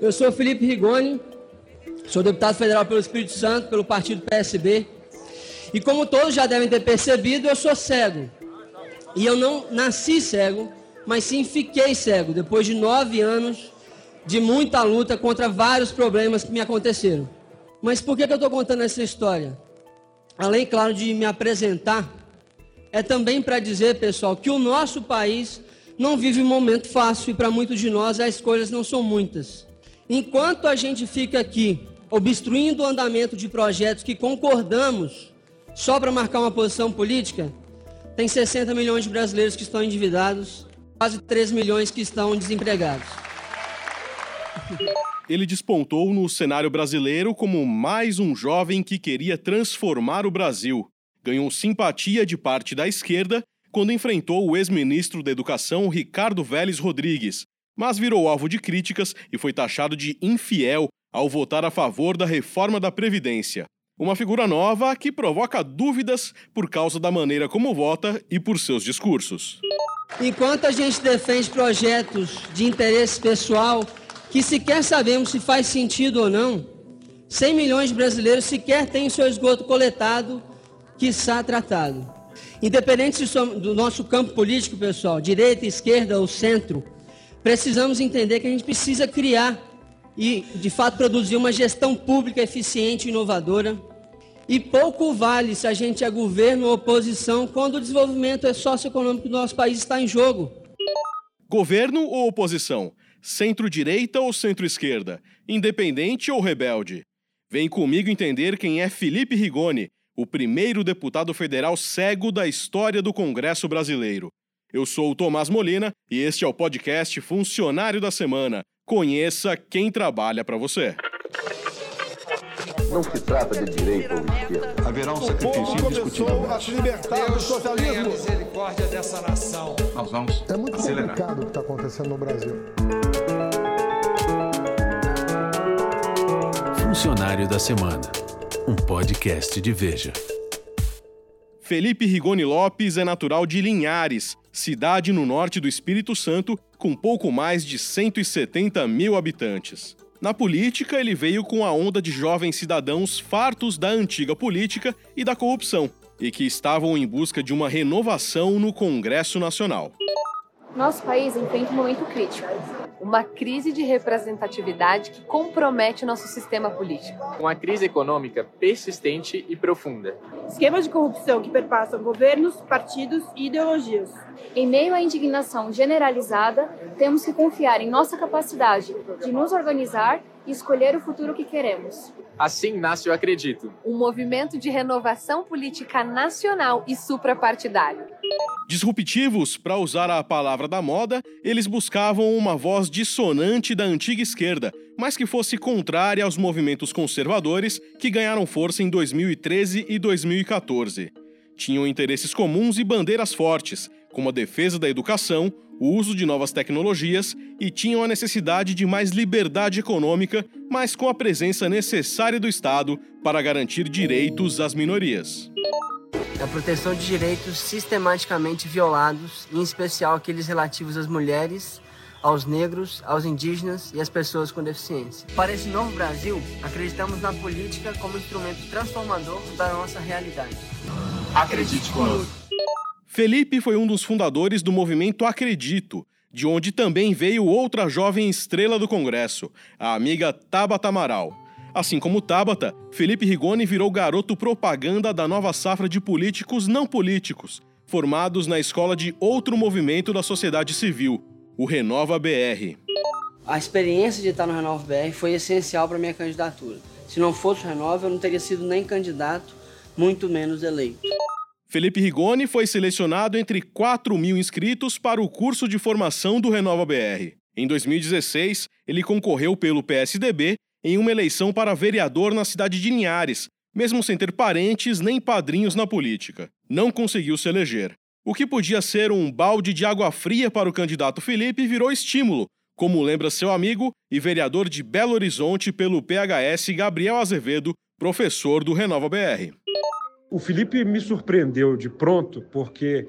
Eu sou Felipe Rigoni, sou deputado federal pelo Espírito Santo, pelo partido PSB. E como todos já devem ter percebido, eu sou cego. E eu não nasci cego, mas sim fiquei cego, depois de nove anos de muita luta contra vários problemas que me aconteceram. Mas por que, eu estou contando essa história? Além, claro, de me apresentar, é também para dizer, pessoal, que o nosso país não vive um momento fácil e para muitos de nós as escolhas não são muitas. Enquanto a gente fica aqui obstruindo o andamento de projetos que concordamos só para marcar uma posição política, tem 60 milhões de brasileiros que estão endividados, quase 3 milhões que estão desempregados. Ele despontou no cenário brasileiro como mais um jovem que queria transformar o Brasil. Ganhou simpatia de parte da esquerda quando enfrentou o ex-ministro da Educação Ricardo Vélez Rodrigues, mas virou alvo de críticas e foi taxado de infiel ao votar a favor da reforma da Previdência. Uma figura nova que provoca dúvidas por causa da maneira como vota e por seus discursos. Enquanto a gente defende projetos de interesse pessoal que sequer sabemos se faz sentido ou não, 100 milhões de brasileiros sequer têm seu esgoto coletado, quiçá tratado. Independente do nosso campo político, pessoal, direita, esquerda ou centro, precisamos entender que a gente precisa criar e, de fato, produzir uma gestão pública eficiente e inovadora. E pouco vale se a gente é governo ou oposição quando o desenvolvimento socioeconômico do nosso país está em jogo. Governo ou oposição? Centro-direita ou centro-esquerda? Independente ou rebelde? Vem comigo entender quem é Felipe Rigoni, o primeiro deputado federal cego da história do Congresso brasileiro. Eu sou o Tomás Molina e este é o podcast Funcionário da Semana. Conheça quem trabalha para você. Não se trata de direita ou esquerda. Haverá um sacrifício indiscutível. a se libertar do socialismo. Misericórdia dessa nação. Nós vamos É muito acelerar. complicado o que está acontecendo no Brasil. Funcionário da Semana, um podcast de Veja. Felipe Rigoni Lopes é natural de Linhares, cidade no norte do Espírito Santo, com pouco mais de 170 mil habitantes. Na política, ele veio com a onda de jovens cidadãos fartos da antiga política e da corrupção, e que estavam em busca de uma renovação no Congresso Nacional. Nosso país enfrenta um momento crítico. Uma crise de representatividade que compromete nosso sistema político. Uma crise econômica persistente e profunda. Esquemas de corrupção que perpassam governos, partidos e ideologias. Em meio à indignação generalizada, temos que confiar em nossa capacidade de nos organizar e escolher o futuro que queremos. Assim nasce o Acredito. Um movimento de renovação política nacional e suprapartidário. Disruptivos, para usar a palavra da moda, eles buscavam uma voz dissonante da antiga esquerda, mas que fosse contrária aos movimentos conservadores que ganharam força em 2013 e 2014. Tinham interesses comuns e bandeiras fortes, como a defesa da educação, o uso de novas tecnologias e tinham a necessidade de mais liberdade econômica, mas com a presença necessária do Estado para garantir direitos às minorias. A proteção de direitos sistematicamente violados, em especial aqueles relativos às mulheres, aos negros, aos indígenas e às pessoas com deficiência. Para esse novo Brasil, acreditamos na política como instrumento transformador da nossa realidade. Acredite conosco. Felipe foi um dos fundadores do movimento Acredito, de onde também veio outra jovem estrela do Congresso, a amiga Tabata Amaral. Assim como Tabata, Felipe Rigoni virou garoto propaganda da nova safra de políticos não políticos, formados na escola de outro movimento da sociedade civil, o Renova BR. A experiência de estar no Renova BR foi essencial para minha candidatura. Se não fosse o Renova, eu não teria sido nem candidato, muito menos eleito. Felipe Rigoni foi selecionado entre 4 mil inscritos para o curso de formação do Renova BR. Em 2016, ele concorreu pelo PSDB em uma eleição para vereador na cidade de Linhares, mesmo sem ter parentes nem padrinhos na política. Não conseguiu se eleger. O que podia ser um balde de água fria para o candidato Felipe virou estímulo, como lembra seu amigo e vereador de Belo Horizonte pelo PHS Gabriel Azevedo, professor do Renova BR. O Felipe me surpreendeu de pronto, porque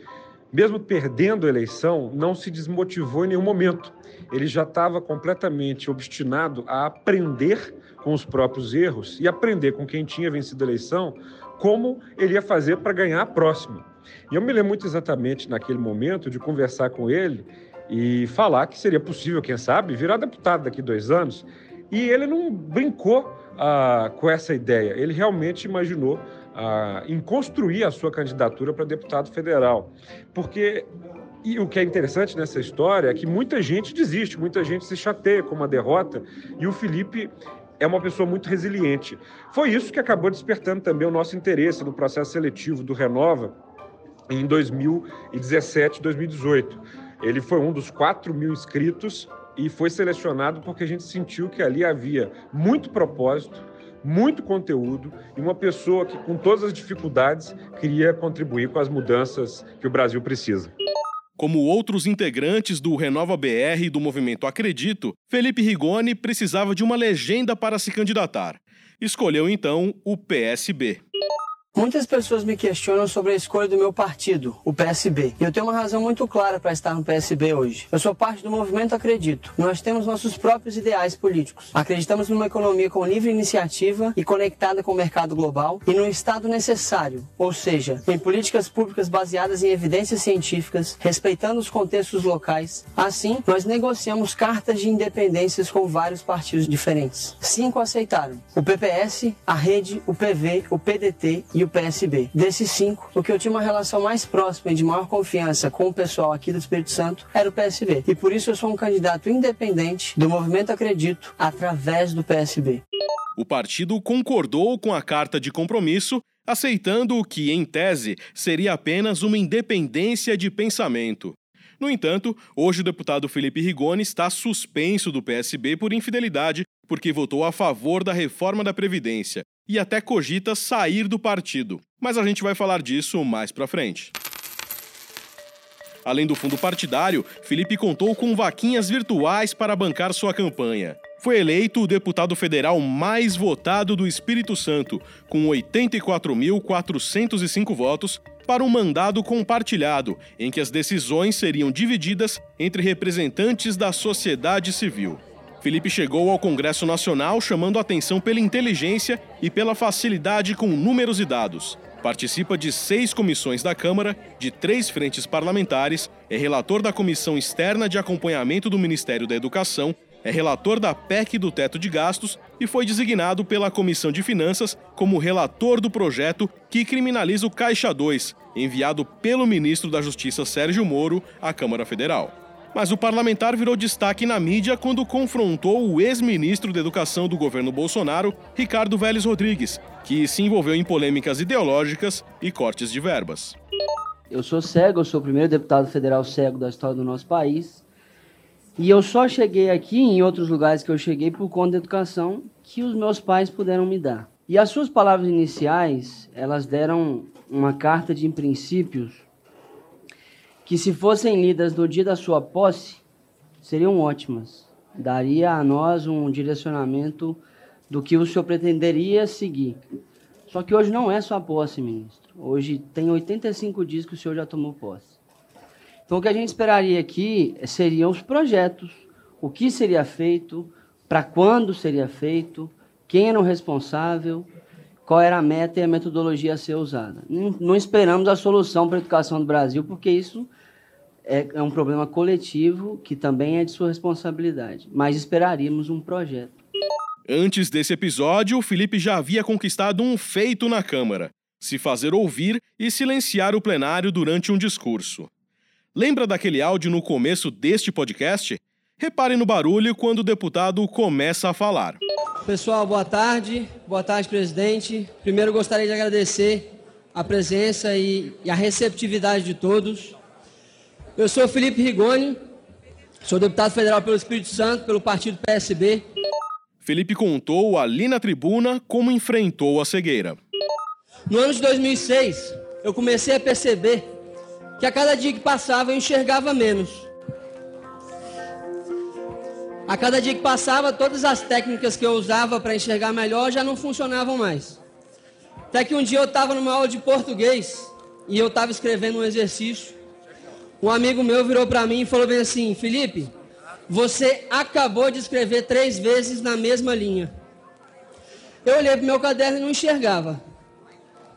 mesmo perdendo a eleição, não se desmotivou em nenhum momento. Ele já estava completamente obstinado a aprender com os próprios erros e aprender com quem tinha vencido a eleição como ele ia fazer para ganhar a próxima. E eu me lembro muito exatamente naquele momento de conversar com ele e falar que seria possível, quem sabe, virar deputado daqui dois anos. E ele não brincou ah, com essa ideia, ele realmente imaginou ah, em construir a sua candidatura para deputado federal. Porque e o que é interessante nessa história é que muita gente desiste, muita gente se chateia com uma derrota, e o Felipe é uma pessoa muito resiliente. Foi isso que acabou despertando também o nosso interesse no processo seletivo do Renova em 2017, 2018. Ele foi um dos 4 mil inscritos e foi selecionado porque a gente sentiu que ali havia muito propósito, muito conteúdo e uma pessoa que, com todas as dificuldades, queria contribuir com as mudanças que o Brasil precisa. Como outros integrantes do Renova BR e do movimento Acredito, Felipe Rigoni precisava de uma legenda para se candidatar. Escolheu então o PSB. Muitas pessoas me questionam sobre a escolha do meu partido, o PSB. E eu tenho uma razão muito clara para estar no PSB hoje. Eu sou parte do movimento Acredito. Nós temos nossos próprios ideais políticos. Acreditamos numa economia com livre iniciativa e conectada com o mercado global e num Estado necessário, ou seja, em políticas públicas baseadas em evidências científicas, respeitando os contextos locais. Assim, nós negociamos cartas de independências com vários partidos diferentes. Cinco aceitaram: o PPS, a Rede, o PV, o PDT e o PSB. Desses cinco, o que eu tinha uma relação mais próxima e de maior confiança com o pessoal aqui do Espírito Santo era o PSB. E por isso eu sou um candidato independente do movimento Acredito através do PSB. O partido concordou com a carta de compromisso, aceitando o que, em tese, seria apenas uma independência de pensamento. No entanto, hoje o deputado Felipe Rigoni está suspenso do PSB por infidelidade porque votou a favor da reforma da Previdência e até cogita sair do partido. Mas a gente vai falar disso mais pra frente. Além do fundo partidário, Felipe contou com vaquinhas virtuais para bancar sua campanha. Foi eleito o deputado federal mais votado do Espírito Santo, com 84.405 votos, para um mandado compartilhado, em que as decisões seriam divididas entre representantes da sociedade civil. Felipe chegou ao Congresso Nacional chamando atenção pela inteligência e pela facilidade com números e dados. Participa de seis comissões da Câmara, de três frentes parlamentares, é relator da Comissão Externa de Acompanhamento do Ministério da Educação, é relator da PEC do Teto de Gastos e foi designado pela Comissão de Finanças como relator do projeto que criminaliza o Caixa 2, enviado pelo ministro da Justiça Sérgio Moro à Câmara Federal. Mas o parlamentar virou destaque na mídia quando confrontou o ex-ministro da Educação do governo Bolsonaro, Ricardo Vélez Rodrigues, que se envolveu em polêmicas ideológicas e cortes de verbas. Eu sou cego, eu sou o primeiro deputado federal cego da história do nosso país. E eu só cheguei aqui, em outros lugares que eu cheguei, por conta da educação que os meus pais puderam me dar. E as suas palavras iniciais, elas deram uma carta de princípios que se fossem lidas no dia da sua posse, seriam ótimas. Daria a nós um direcionamento do que o senhor pretenderia seguir. Só que hoje não é só a posse, ministro. Hoje tem 85 dias que o senhor já tomou posse. Então o que a gente esperaria aqui seriam os projetos, o que seria feito, para quando seria feito, quem era o responsável, qual era a meta e a metodologia a ser usada. Não esperamos a solução para a educação do Brasil, porque isso é, é um problema coletivo que também é de sua responsabilidade, mas esperaríamos um projeto. Antes desse episódio, o Felipe já havia conquistado um feito na Câmara: se fazer ouvir e silenciar o plenário durante um discurso. Lembra daquele áudio no começo deste podcast? Repare no barulho quando o deputado começa a falar. Pessoal, boa tarde. Boa tarde, presidente. Primeiro gostaria de agradecer a presença e, e a receptividade de todos. Eu sou Felipe Rigoni, sou deputado federal pelo Espírito Santo, pelo partido PSB. Felipe contou ali na tribuna como enfrentou a cegueira. No ano de 2006, eu comecei a perceber que a cada dia que passava eu enxergava menos. A cada dia que passava, todas as técnicas que eu usava para enxergar melhor já não funcionavam mais. Até que um dia eu estava numa aula de português e eu estava escrevendo um exercício um amigo meu virou para mim e falou bem assim: Felipe, você acabou de escrever três vezes na mesma linha. Eu olhei para o meu caderno e não enxergava.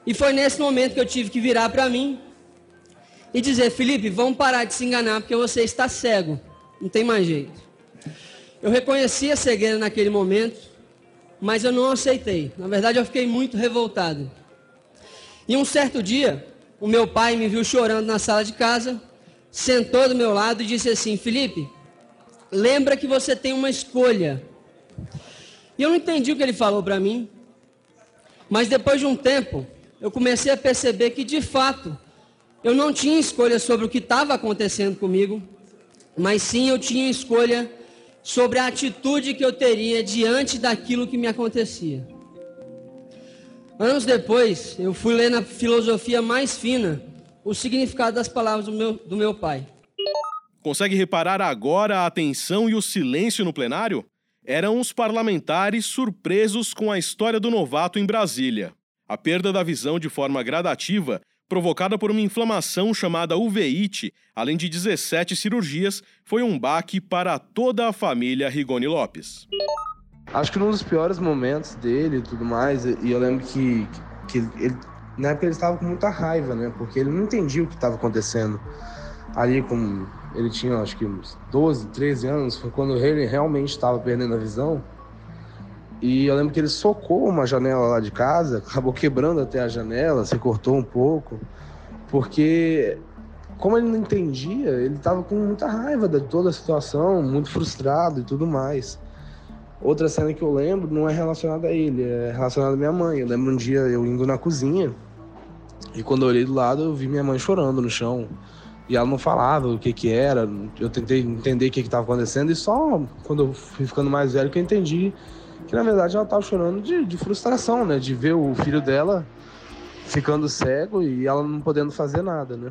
E foi nesse momento que eu tive que virar para mim e dizer: Felipe, vamos parar de se enganar porque você está cego. Não tem mais jeito. Eu reconheci a cegueira naquele momento, mas eu não aceitei. Na verdade, eu fiquei muito revoltado. E um certo dia, o meu pai me viu chorando na sala de casa, sentou do meu lado e disse assim: Felipe, lembra que você tem uma escolha. E eu não entendi o que ele falou para mim, mas depois de um tempo, eu comecei a perceber que de fato eu não tinha escolha sobre o que estava acontecendo comigo, mas sim eu tinha escolha sobre a atitude que eu teria diante daquilo que me acontecia. Anos depois, eu fui ler na filosofia mais fina o significado das palavras do meu, do meu pai. Consegue reparar agora a atenção e o silêncio no plenário? Eram os parlamentares surpresos com a história do novato em Brasília. A perda da visão de forma gradativa, provocada por uma inflamação chamada uveíte, além de 17 cirurgias, foi um baque para toda a família Rigoni Lopes. Acho que num dos piores momentos dele e tudo mais, e eu lembro que, que ele, na época ele estava com muita raiva, né? Porque ele não entendia o que estava acontecendo. Ali, com ele tinha acho que uns 12, 13 anos, foi quando ele realmente estava perdendo a visão. E eu lembro que ele socou uma janela lá de casa, acabou quebrando até a janela, se cortou um pouco, porque como ele não entendia, ele estava com muita raiva de toda a situação, muito frustrado e tudo mais. Outra cena que eu lembro não é relacionada a ele, é relacionada à minha mãe. Eu lembro um dia eu indo na cozinha e quando eu olhei do lado eu vi minha mãe chorando no chão. E ela não falava o que que era. Eu tentei entender o que que estava acontecendo e só quando eu fui ficando mais velho que eu entendi que na verdade ela estava chorando de, de frustração, né? De ver o filho dela ficando cego e ela não podendo fazer nada, né?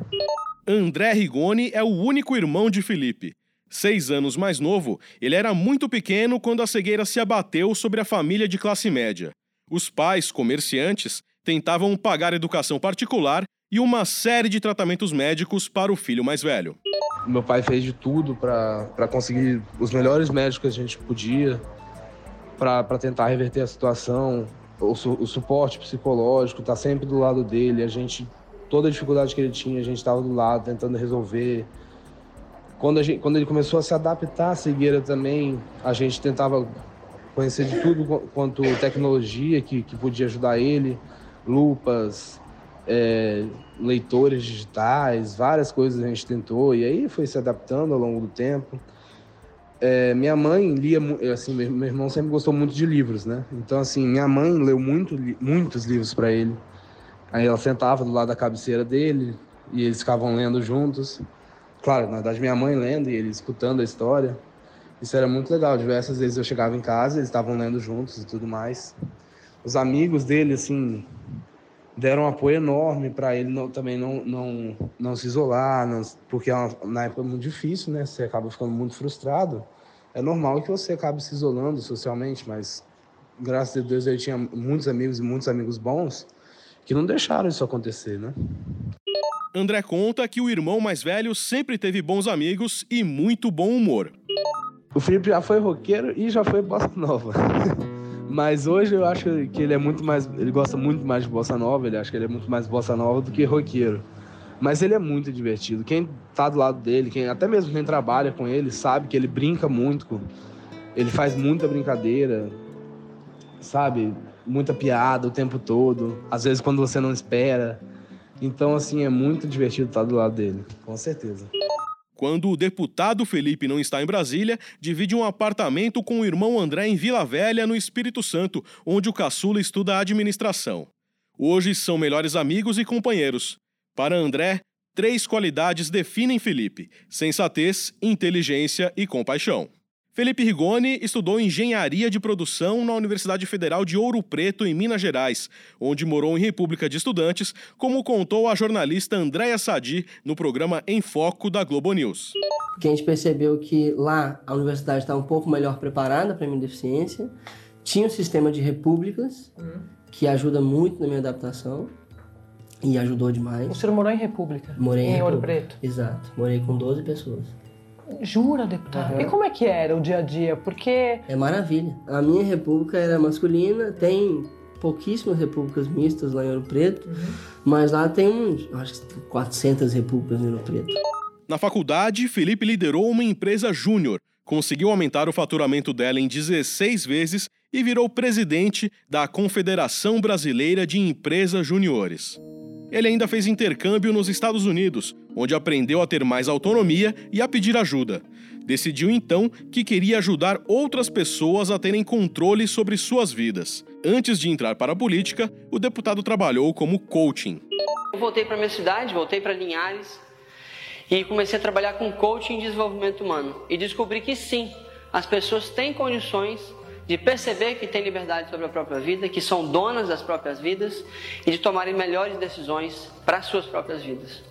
André Rigoni é o único irmão de Felipe. Seis anos mais novo, ele era muito pequeno quando a cegueira se abateu sobre a família de classe média. Os pais, comerciantes, tentavam pagar educação particular e uma série de tratamentos médicos para o filho mais velho. Meu pai fez de tudo para conseguir os melhores médicos que a gente podia para tentar reverter a situação, o, su, o suporte psicológico, tá sempre do lado dele. A gente, toda a dificuldade que ele tinha, a gente estava do lado tentando resolver. Quando, gente, quando ele começou a se adaptar à cegueira também, a gente tentava conhecer de tudo quanto tecnologia que, que podia ajudar ele, lupas, é, leitores digitais, várias coisas a gente tentou e aí foi se adaptando ao longo do tempo. É, minha mãe lia, assim, meu irmão sempre gostou muito de livros, né? Então, assim, minha mãe leu muito, muitos livros para ele. Aí ela sentava do lado da cabeceira dele e eles ficavam lendo juntos. Claro, na verdade, minha mãe lendo e ele escutando a história. Isso era muito legal. Diversas vezes eu chegava em casa, eles estavam lendo juntos e tudo mais. Os amigos dele, assim, deram um apoio enorme para ele não, também não, não, não se isolar, não, porque é uma, na época é muito difícil, né? Você acaba ficando muito frustrado. É normal que você acabe se isolando socialmente, mas graças a Deus ele tinha muitos amigos e muitos amigos bons que não deixaram isso acontecer, né? André conta que o irmão mais velho sempre teve bons amigos e muito bom humor. O Felipe já foi roqueiro e já foi bossa nova. Mas hoje eu acho que ele é muito mais. Ele gosta muito mais de bossa nova, ele acha que ele é muito mais bossa nova do que roqueiro. Mas ele é muito divertido. Quem tá do lado dele, quem até mesmo quem trabalha com ele, sabe que ele brinca muito. Com, ele faz muita brincadeira, sabe? Muita piada o tempo todo. Às vezes quando você não espera. Então, assim, é muito divertido estar do lado dele, com certeza. Quando o deputado Felipe não está em Brasília, divide um apartamento com o irmão André em Vila Velha, no Espírito Santo, onde o caçula estuda administração. Hoje são melhores amigos e companheiros. Para André, três qualidades definem Felipe: sensatez, inteligência e compaixão. Felipe Rigoni estudou engenharia de produção na Universidade Federal de Ouro Preto, em Minas Gerais, onde morou em República de Estudantes, como contou a jornalista Andréa Sadi no programa Em Foco da Globo News. Que a gente percebeu que lá a universidade estava um pouco melhor preparada para a minha deficiência, tinha um sistema de repúblicas, que ajuda muito na minha adaptação. E ajudou demais. O senhor morou em República? Morei em, em Ouro República. Preto? Exato. Morei com 12 pessoas. Jura, deputado? Uhum. E como é que era o dia a dia? Porque. É maravilha. A minha república era masculina, tem pouquíssimas repúblicas mistas lá em Ouro Preto, uhum. mas lá tem uns, acho que 400 repúblicas em Ouro Preto. Na faculdade, Felipe liderou uma empresa júnior, conseguiu aumentar o faturamento dela em 16 vezes e virou presidente da Confederação Brasileira de Empresas Juniores. Ele ainda fez intercâmbio nos Estados Unidos, onde aprendeu a ter mais autonomia e a pedir ajuda. Decidiu então que queria ajudar outras pessoas a terem controle sobre suas vidas. Antes de entrar para a política, o deputado trabalhou como coaching. Eu voltei para minha cidade, voltei para Linhares e comecei a trabalhar com coaching e desenvolvimento humano. E descobri que sim, as pessoas têm condições de perceber que têm liberdade sobre a própria vida, que são donas das próprias vidas e de tomarem melhores decisões para as suas próprias vidas.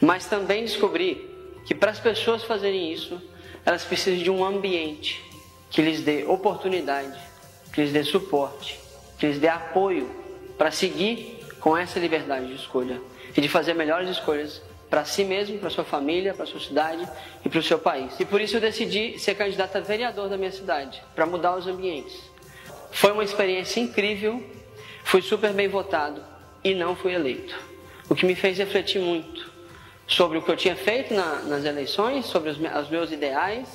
Mas também descobri que para as pessoas fazerem isso, elas precisam de um ambiente que lhes dê oportunidade, que lhes dê suporte, que lhes dê apoio para seguir com essa liberdade de escolha e de fazer melhores escolhas para si mesmo, para sua família, para sua cidade e para o seu país. E por isso eu decidi ser candidato a vereador da minha cidade, para mudar os ambientes. Foi uma experiência incrível, fui super bem votado e não fui eleito. O que me fez refletir muito sobre o que eu tinha feito na, nas eleições, sobre os, os meus ideais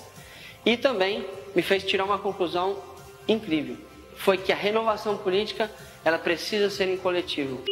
e também me fez tirar uma conclusão incrível. Foi que a renovação política ela precisa ser em coletivo.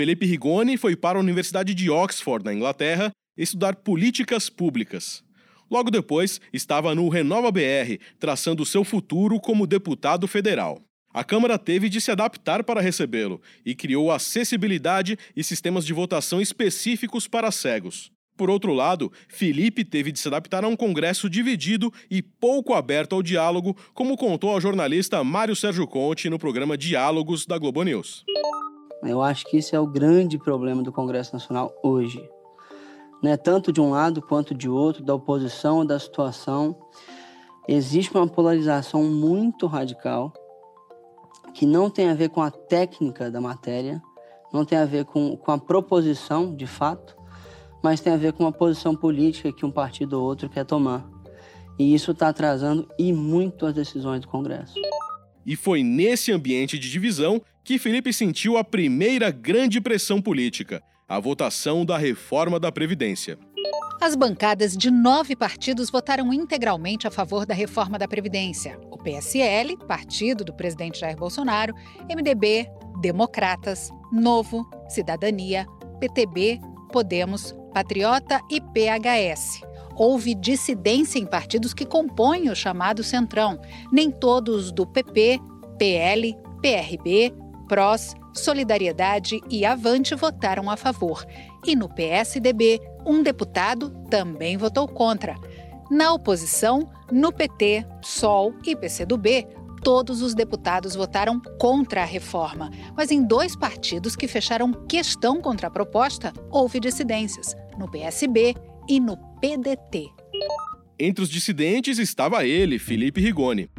Felipe Rigoni foi para a Universidade de Oxford, na Inglaterra, estudar políticas públicas. Logo depois, estava no Renova BR, traçando seu futuro como deputado federal. A Câmara teve de se adaptar para recebê-lo e criou acessibilidade e sistemas de votação específicos para cegos. Por outro lado, Felipe teve de se adaptar a um Congresso dividido e pouco aberto ao diálogo, como contou ao jornalista Mário Sérgio Conte no programa Diálogos da Globo News. Eu acho que esse é o grande problema do Congresso Nacional hoje. Né? Tanto de um lado quanto de outro, da oposição ou da situação, existe uma polarização muito radical que não tem a ver com a técnica da matéria, não tem a ver com, com a proposição de fato, mas tem a ver com uma posição política que um partido ou outro quer tomar. E isso está atrasando e muito as decisões do Congresso. E foi nesse ambiente de divisão que Felipe sentiu a primeira grande pressão política, a votação da reforma da Previdência. As bancadas de nove partidos votaram integralmente a favor da reforma da Previdência. O PSL, partido do presidente Jair Bolsonaro, MDB, Democratas, Novo, Cidadania, PTB, Podemos, Patriota e PHS. Houve dissidência em partidos que compõem o chamado Centrão, nem todos do PP, PL, PRB, PROS, Solidariedade e Avante votaram a favor. E no PSDB, um deputado também votou contra. Na oposição, no PT, SOL e PCdoB, todos os deputados votaram contra a reforma. Mas em dois partidos que fecharam questão contra a proposta, houve dissidências: no PSB e no PDT. Entre os dissidentes estava ele, Felipe Rigoni.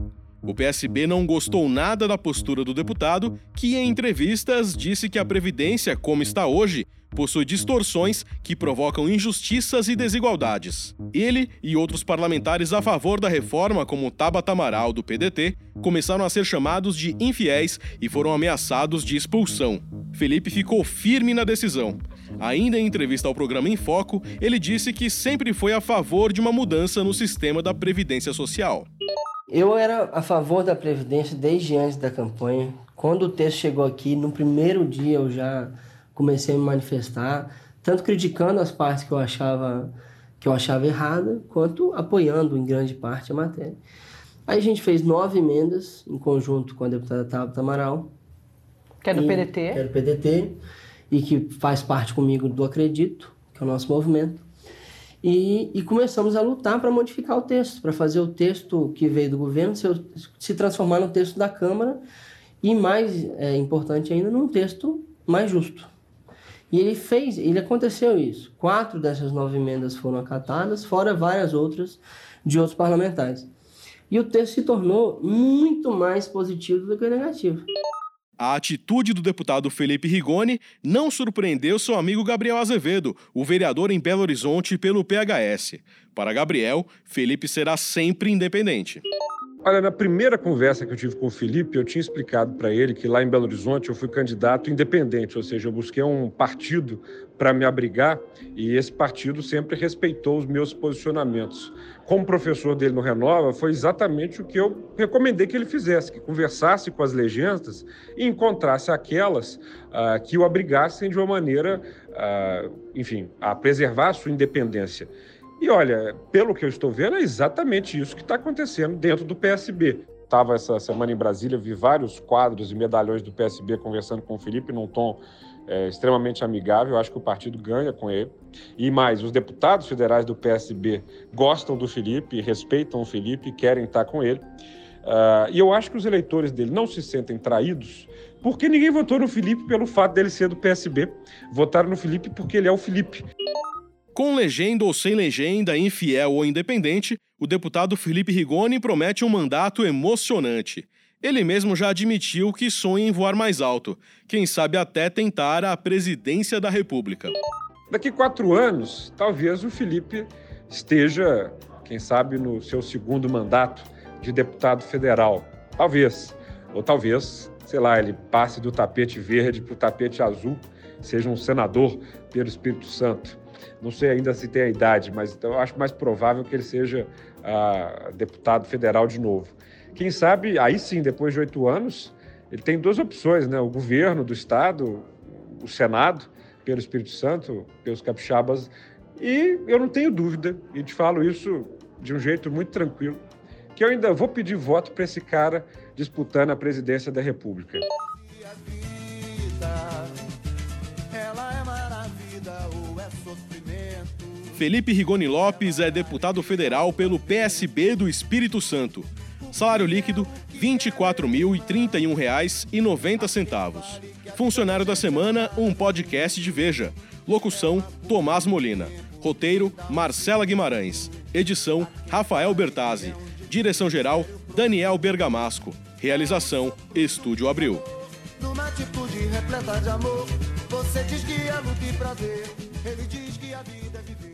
O PSB não gostou nada da postura do deputado, que em entrevistas disse que a Previdência, como está hoje, possui distorções que provocam injustiças e desigualdades. Ele e outros parlamentares a favor da reforma, como Tabata Amaral, do PDT, começaram a ser chamados de infiéis e foram ameaçados de expulsão. Felipe ficou firme na decisão. Ainda em entrevista ao programa Em Foco, ele disse que sempre foi a favor de uma mudança no sistema da Previdência Social. Eu era a favor da Previdência desde antes da campanha. Quando o texto chegou aqui, no primeiro dia eu já comecei a me manifestar, tanto criticando as partes que eu achava que eu achava errada, quanto apoiando em grande parte a matéria. Aí a gente fez nove emendas em conjunto com a deputada Tabata Amaral. Que é do e, PDT? Que é do PDT e que faz parte comigo do Acredito, que é o nosso movimento. E, e começamos a lutar para modificar o texto, para fazer o texto que veio do governo se, se transformar no texto da Câmara e, mais é, importante ainda, num texto mais justo. E ele fez, ele aconteceu isso. Quatro dessas nove emendas foram acatadas, fora várias outras de outros parlamentares. E o texto se tornou muito mais positivo do que negativo. A atitude do deputado Felipe Rigoni não surpreendeu seu amigo Gabriel Azevedo, o vereador em Belo Horizonte pelo PHS. Para Gabriel, Felipe será sempre independente. Olha, na primeira conversa que eu tive com o Felipe, eu tinha explicado para ele que lá em Belo Horizonte eu fui candidato independente, ou seja, eu busquei um partido para me abrigar e esse partido sempre respeitou os meus posicionamentos. Como professor dele no Renova, foi exatamente o que eu recomendei que ele fizesse, que conversasse com as legendas e encontrasse aquelas uh, que o abrigassem de uma maneira, uh, enfim, a preservar a sua independência. E olha, pelo que eu estou vendo, é exatamente isso que está acontecendo dentro do PSB. Estava essa semana em Brasília, vi vários quadros e medalhões do PSB conversando com o Felipe num tom é, extremamente amigável. Acho que o partido ganha com ele. E mais, os deputados federais do PSB gostam do Felipe, respeitam o Felipe, querem estar com ele. Uh, e eu acho que os eleitores dele não se sentem traídos porque ninguém votou no Felipe pelo fato dele ser do PSB. Votaram no Felipe porque ele é o Felipe. Com legenda ou sem legenda, infiel ou independente, o deputado Felipe Rigoni promete um mandato emocionante. Ele mesmo já admitiu que sonha em voar mais alto, quem sabe até tentar a presidência da República. Daqui quatro anos, talvez o Felipe esteja, quem sabe, no seu segundo mandato de deputado federal. Talvez. Ou talvez, sei lá, ele passe do tapete verde para o tapete azul, seja um senador pelo Espírito Santo. Não sei ainda se tem a idade, mas eu acho mais provável que ele seja ah, deputado federal de novo. Quem sabe, aí sim, depois de oito anos, ele tem duas opções, né? O governo do estado, o Senado, pelo Espírito Santo, pelos capixabas, e eu não tenho dúvida, e te falo isso de um jeito muito tranquilo, que eu ainda vou pedir voto para esse cara disputando a presidência da República. Felipe Rigoni Lopes é deputado federal pelo PSB do Espírito Santo. Salário líquido R$ 24.031,90. Funcionário da semana, um podcast de Veja. Locução: Tomás Molina. Roteiro: Marcela Guimarães. Edição: Rafael Bertazzi. Direção-geral: Daniel Bergamasco. Realização: Estúdio Abril. Numa atitude repleta de amor, você diz que é luta e prazer, ele diz que a vida é viver.